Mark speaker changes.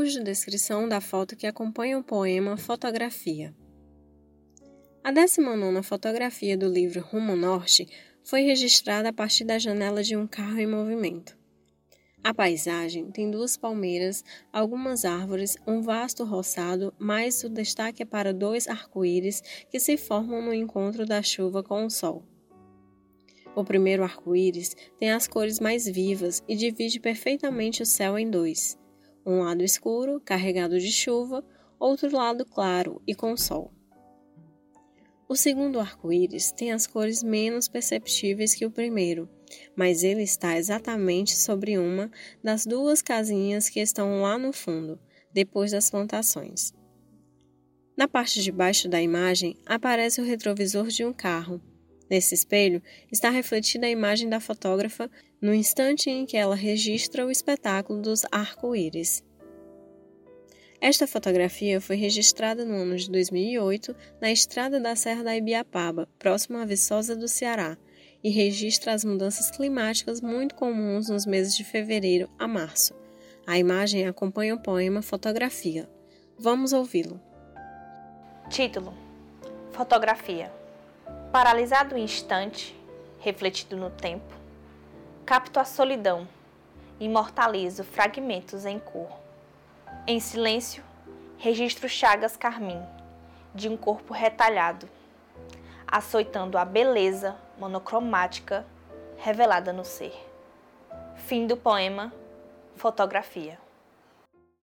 Speaker 1: Audiodescrição da foto que acompanha o poema Fotografia. A 19 fotografia do livro Rumo Norte foi registrada a partir da janela de um carro em movimento. A paisagem tem duas palmeiras, algumas árvores, um vasto roçado, mas o destaque é para dois arco-íris que se formam no encontro da chuva com o sol. O primeiro arco-íris tem as cores mais vivas e divide perfeitamente o céu em dois: um lado escuro, carregado de chuva, outro lado claro e com sol. O segundo arco-íris tem as cores menos perceptíveis que o primeiro, mas ele está exatamente sobre uma das duas casinhas que estão lá no fundo, depois das plantações. Na parte de baixo da imagem aparece o retrovisor de um carro. Nesse espelho está refletida a imagem da fotógrafa no instante em que ela registra o espetáculo dos arco-íris. Esta fotografia foi registrada no ano de 2008 na estrada da Serra da Ibiapaba, próximo à Viçosa do Ceará, e registra as mudanças climáticas muito comuns nos meses de fevereiro a março. A imagem acompanha o poema Fotografia. Vamos ouvi-lo.
Speaker 2: Título: Fotografia. Paralisado o instante, refletido no tempo, capto a solidão, imortalizo fragmentos em cor em silêncio, registro chagas carmim de um corpo retalhado, açoitando a beleza monocromática revelada no ser. Fim do poema Fotografia.